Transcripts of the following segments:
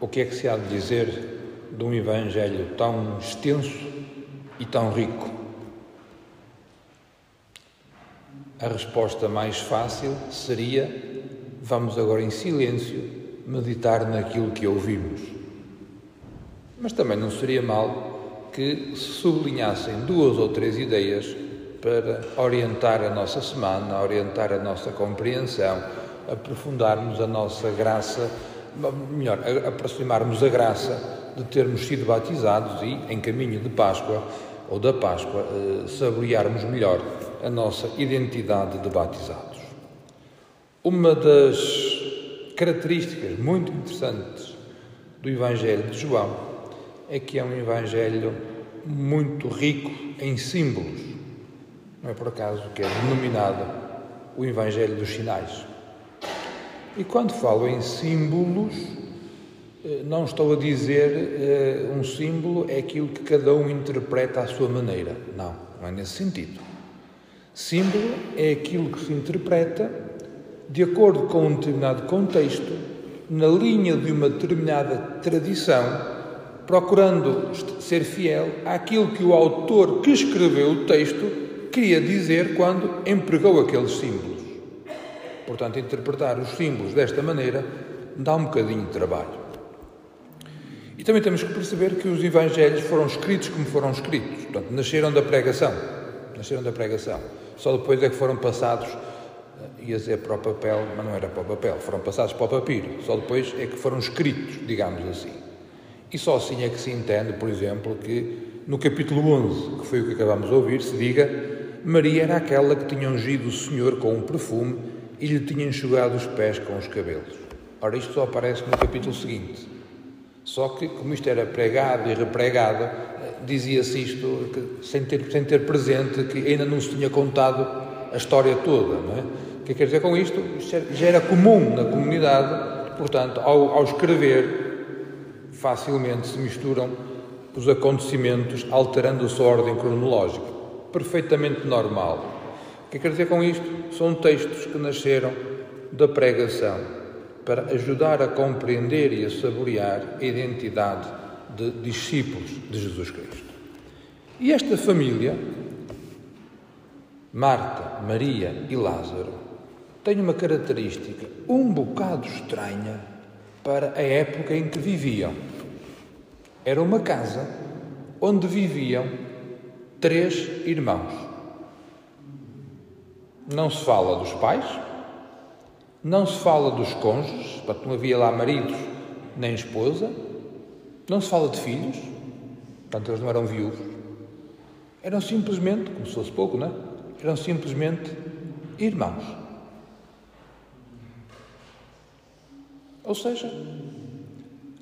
O que é que se há de dizer de um Evangelho tão extenso e tão rico? A resposta mais fácil seria: vamos agora em silêncio meditar naquilo que ouvimos. Mas também não seria mal que se sublinhassem duas ou três ideias para orientar a nossa semana, orientar a nossa compreensão, aprofundarmos a nossa graça melhor, aproximarmos a graça de termos sido batizados e, em caminho de Páscoa ou da Páscoa, eh, saborearmos melhor a nossa identidade de batizados. Uma das características muito interessantes do Evangelho de João é que é um Evangelho muito rico em símbolos. Não é por acaso que é denominado o Evangelho dos Sinais. E quando falo em símbolos, eh, não estou a dizer uh, um símbolo é aquilo que cada um interpreta à sua maneira. Não, não é nesse sentido. Símbolo é aquilo que se interpreta de acordo com um determinado contexto, na linha de uma determinada tradição, procurando ser fiel àquilo que o autor que escreveu o texto queria dizer quando empregou aqueles símbolos. Portanto, interpretar os símbolos desta maneira dá um bocadinho de trabalho. E também temos que perceber que os Evangelhos foram escritos como foram escritos. Portanto, nasceram da pregação. Nasceram da pregação. Só depois é que foram passados, eh, ia dizer para o papel, mas não era para o papel, foram passados para o papiro. Só depois é que foram escritos, digamos assim. E só assim é que se entende, por exemplo, que no capítulo 11, que foi o que acabamos de ouvir, se diga: Maria era aquela que tinha ungido o Senhor com um perfume e lhe tinha enxugado os pés com os cabelos. Ora, isto só aparece no capítulo seguinte. Só que, como isto era pregado e repregado, dizia-se isto que, sem, ter, sem ter presente que ainda não se tinha contado a história toda. Não é? O que quer dizer com isto? Isto já era comum na comunidade, portanto, ao, ao escrever, facilmente se misturam os acontecimentos, alterando a sua ordem cronológica. Perfeitamente normal. O que quer dizer com isto? São textos que nasceram da pregação para ajudar a compreender e a saborear a identidade de discípulos de Jesus Cristo. E esta família, Marta, Maria e Lázaro, tem uma característica um bocado estranha para a época em que viviam. Era uma casa onde viviam três irmãos. Não se fala dos pais, não se fala dos cônjuges, portanto não havia lá maridos nem esposa, não se fala de filhos, portanto eles não eram viúvos, eram simplesmente, como se fosse pouco, não é? Eram simplesmente irmãos. Ou seja,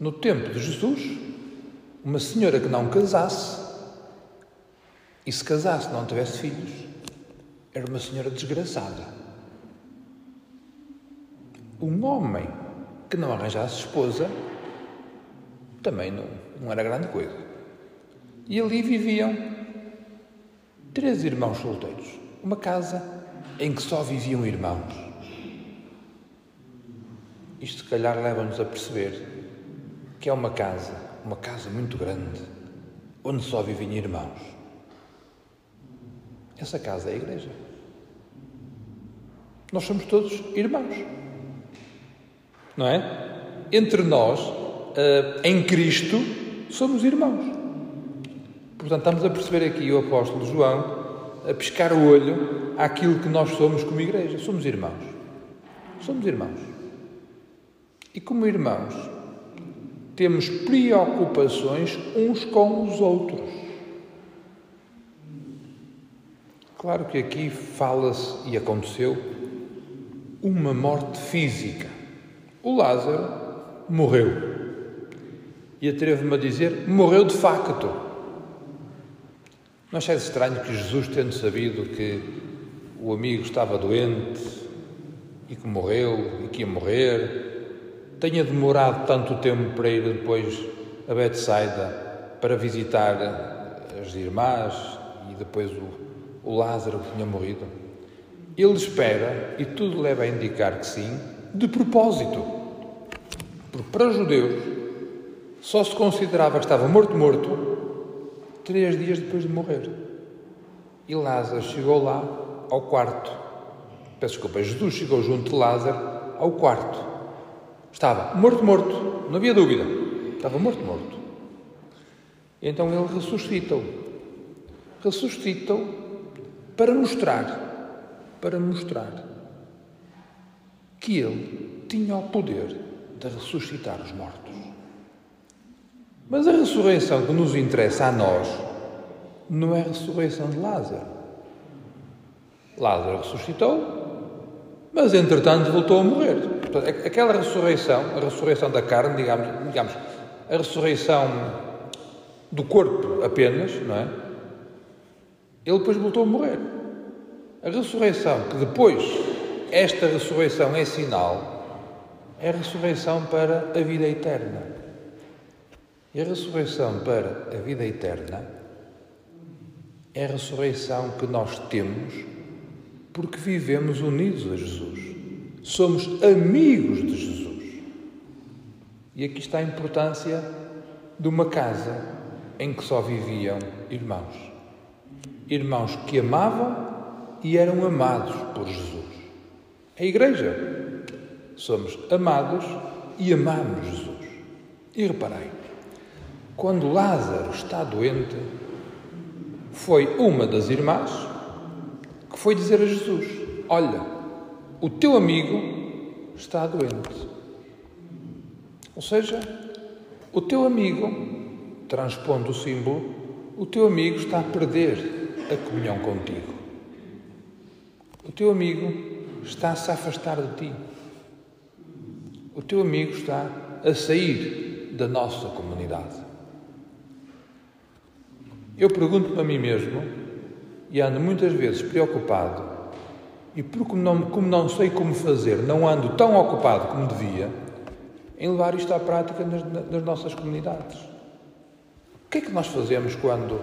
no tempo de Jesus, uma senhora que não casasse e se casasse não tivesse filhos, era uma senhora desgraçada. Um homem que não arranjasse esposa também não, não era grande coisa. E ali viviam três irmãos solteiros. Uma casa em que só viviam irmãos. Isto, se calhar, leva-nos a perceber que é uma casa, uma casa muito grande, onde só vivem irmãos. Essa casa é a igreja. Nós somos todos irmãos. Não é? Entre nós, eh, em Cristo, somos irmãos. Portanto, estamos a perceber aqui o apóstolo João a pescar o olho àquilo que nós somos como igreja. Somos irmãos. Somos irmãos. E como irmãos, temos preocupações uns com os outros. Claro que aqui fala-se e aconteceu uma morte física. O Lázaro morreu. E atrevo-me a dizer, morreu de facto. Não achei estranho que Jesus, tendo sabido que o amigo estava doente e que morreu e que ia morrer, tenha demorado tanto tempo para ir depois a Betsaida para visitar as irmãs e depois o, o Lázaro que tinha morrido? Ele espera, e tudo leva a indicar que sim, de propósito. Porque para os judeus, só se considerava que estava morto, morto, três dias depois de morrer. E Lázaro chegou lá ao quarto. Peço desculpa, Jesus chegou junto de Lázaro ao quarto. Estava morto, morto, não havia dúvida. Estava morto, morto. E então ele ressuscita-o. Ressuscita-o para mostrar, para mostrar que ele tinha o poder de ressuscitar os mortos. Mas a ressurreição que nos interessa a nós não é a ressurreição de Lázaro. Lázaro ressuscitou, mas entretanto voltou a morrer. Aquela ressurreição, a ressurreição da carne, digamos, digamos a ressurreição do corpo apenas, não é? Ele depois voltou a morrer. A ressurreição, que depois, esta ressurreição é sinal, é a ressurreição para a vida eterna. E a ressurreição para a vida eterna é a ressurreição que nós temos porque vivemos unidos a Jesus. Somos amigos de Jesus. E aqui está a importância de uma casa em que só viviam irmãos. Irmãos que amavam e eram amados por Jesus. A Igreja. Somos amados e amamos Jesus. E reparei, quando Lázaro está doente, foi uma das irmãs que foi dizer a Jesus: Olha, o teu amigo está doente. Ou seja, o teu amigo, transpondo o símbolo, o teu amigo está a perder a comunhão contigo. O teu amigo está-se a afastar de ti. O teu amigo está a sair da nossa comunidade. Eu pergunto-me a mim mesmo e ando muitas vezes preocupado e porque não, como não sei como fazer, não ando tão ocupado como devia em levar isto à prática nas, nas nossas comunidades. O que é que nós fazemos quando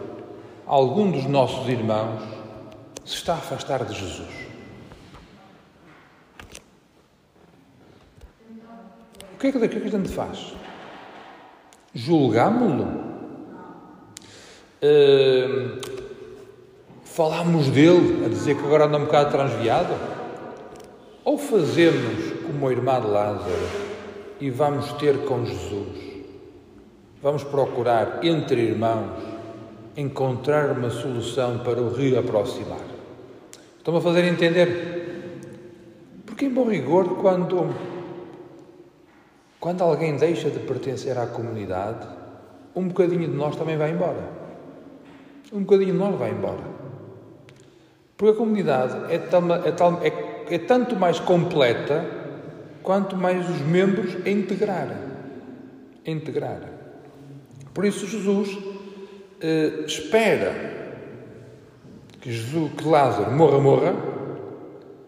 algum dos nossos irmãos se está a afastar de Jesus? Que é que, que, é que a gente faz? Julgámo-lo? Uh, falamos dele a dizer que agora anda um bocado transviado? Ou fazemos como a irmã de Lázaro e vamos ter com Jesus? Vamos procurar entre irmãos encontrar uma solução para o reaproximar. Estão a fazer entender? Porque, em bom rigor, quando, quando alguém deixa de pertencer à comunidade, um bocadinho de nós também vai embora um bocadinho de nós vai embora. Porque a comunidade é, tal, é, tal, é, é tanto mais completa quanto mais os membros a integrarem. A integrarem. Por isso Jesus eh, espera que, Jesus, que Lázaro morra, morra,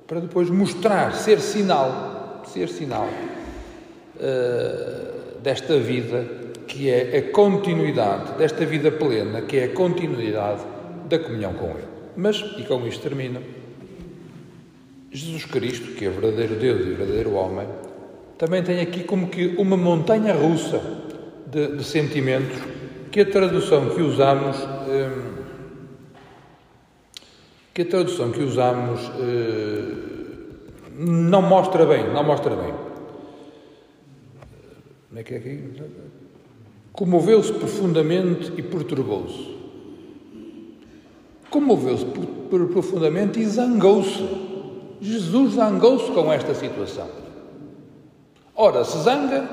para depois mostrar, ser sinal, ser sinal eh, desta vida que é a continuidade desta vida plena, que é a continuidade da comunhão com Ele. Mas, e com isto termino, Jesus Cristo, que é verdadeiro Deus e verdadeiro homem, também tem aqui como que uma montanha russa de, de sentimentos que a tradução que usamos hum, que a tradução que usamos hum, não mostra bem, não mostra bem. Como é que é aqui? Comoveu-se profundamente e perturbou-se. Comoveu-se profundamente e zangou-se. Jesus zangou-se com esta situação. Ora se zanga,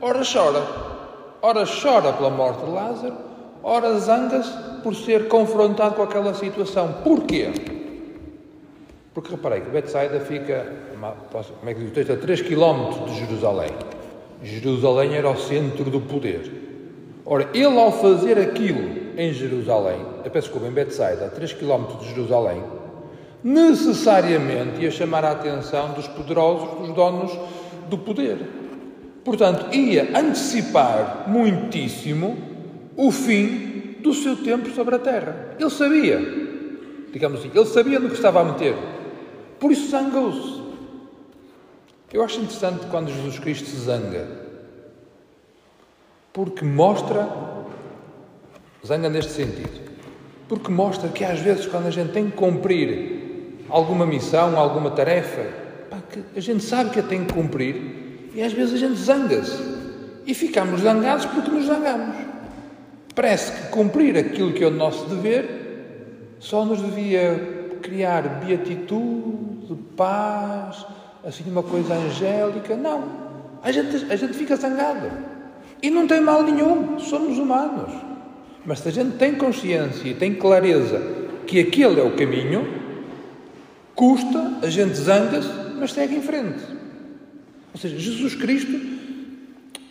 ora chora. Ora chora pela morte de Lázaro, ora zanga-se por ser confrontado com aquela situação. Porquê? Porque reparei que Betsaida fica, como é que diz o texto, a 3 km de Jerusalém. Jerusalém era o centro do poder. Ora, ele ao fazer aquilo em Jerusalém, eu peço desculpa, em Betsaida, a 3 km de Jerusalém, necessariamente ia chamar a atenção dos poderosos, dos donos do poder. Portanto, ia antecipar muitíssimo o fim do seu tempo sobre a terra. Ele sabia, digamos assim, ele sabia no que estava a meter. Por isso zangou-se. Eu acho interessante quando Jesus Cristo se zanga. porque mostra, zanga neste sentido, porque mostra que às vezes quando a gente tem que cumprir alguma missão, alguma tarefa, pá, a gente sabe que a tem que cumprir e às vezes a gente zanga-se e ficamos zangados porque nos zangamos. Parece que cumprir aquilo que é o nosso dever só nos devia criar beatitude, paz, assim uma coisa angélica. Não. A gente, a gente fica zangado. E não tem mal nenhum. Somos humanos. Mas se a gente tem consciência e tem clareza que aquele é o caminho, custa, a gente zanga-se, mas segue em frente. Ou seja, Jesus Cristo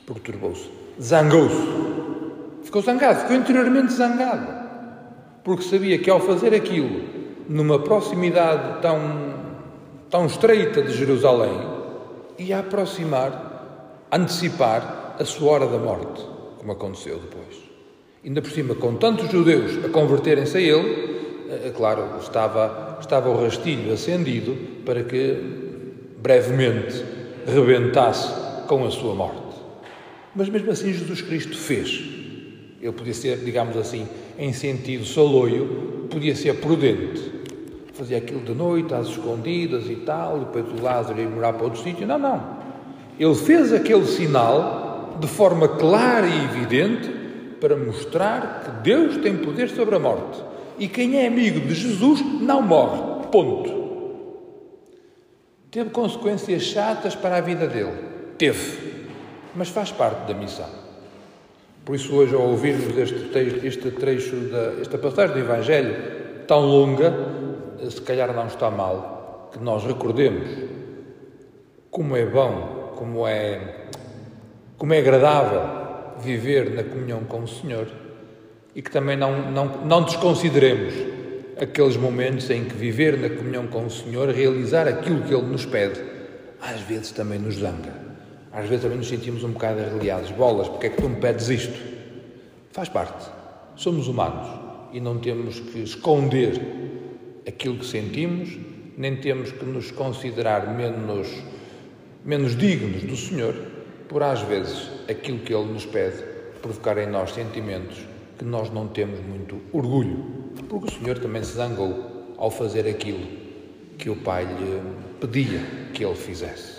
perturbou-se, zangou-se, ficou zangado, ficou interiormente zangado, porque sabia que ao fazer aquilo numa proximidade tão, tão estreita de Jerusalém, ia aproximar, antecipar a sua hora da morte, como aconteceu depois. Ainda por cima, com tantos judeus a converterem-se a ele, é claro, estava, estava o rastilho acendido para que brevemente rebentasse com a sua morte. Mas mesmo assim, Jesus Cristo fez. Ele podia ser, digamos assim, em sentido saloio, podia ser prudente. Fazia aquilo de noite, às escondidas e tal, depois o Lázaro ia morar para outro sítio. Não, não. Ele fez aquele sinal de forma clara e evidente para mostrar que Deus tem poder sobre a morte. E quem é amigo de Jesus não morre. Ponto. Teve consequências chatas para a vida dele? Teve. Mas faz parte da missão. Por isso, hoje, ao ouvirmos este, texto, este trecho, da, esta passagem do Evangelho tão longa, se calhar não está mal que nós recordemos como é bom, como é, como é agradável viver na comunhão com o Senhor e que também não, não, não desconsideremos aqueles momentos em que viver na comunhão com o Senhor, realizar aquilo que Ele nos pede, às vezes também nos zanga. Às vezes também nos sentimos um bocado arreliados. Bolas, porque é que tu me pedes isto? Faz parte. Somos humanos e não temos que esconder aquilo que sentimos, nem temos que nos considerar menos, menos dignos do Senhor, por às vezes aquilo que Ele nos pede provocar em nós sentimentos que nós não temos muito orgulho, porque o Senhor também se zangou ao fazer aquilo que o Pai lhe pedia que ele fizesse.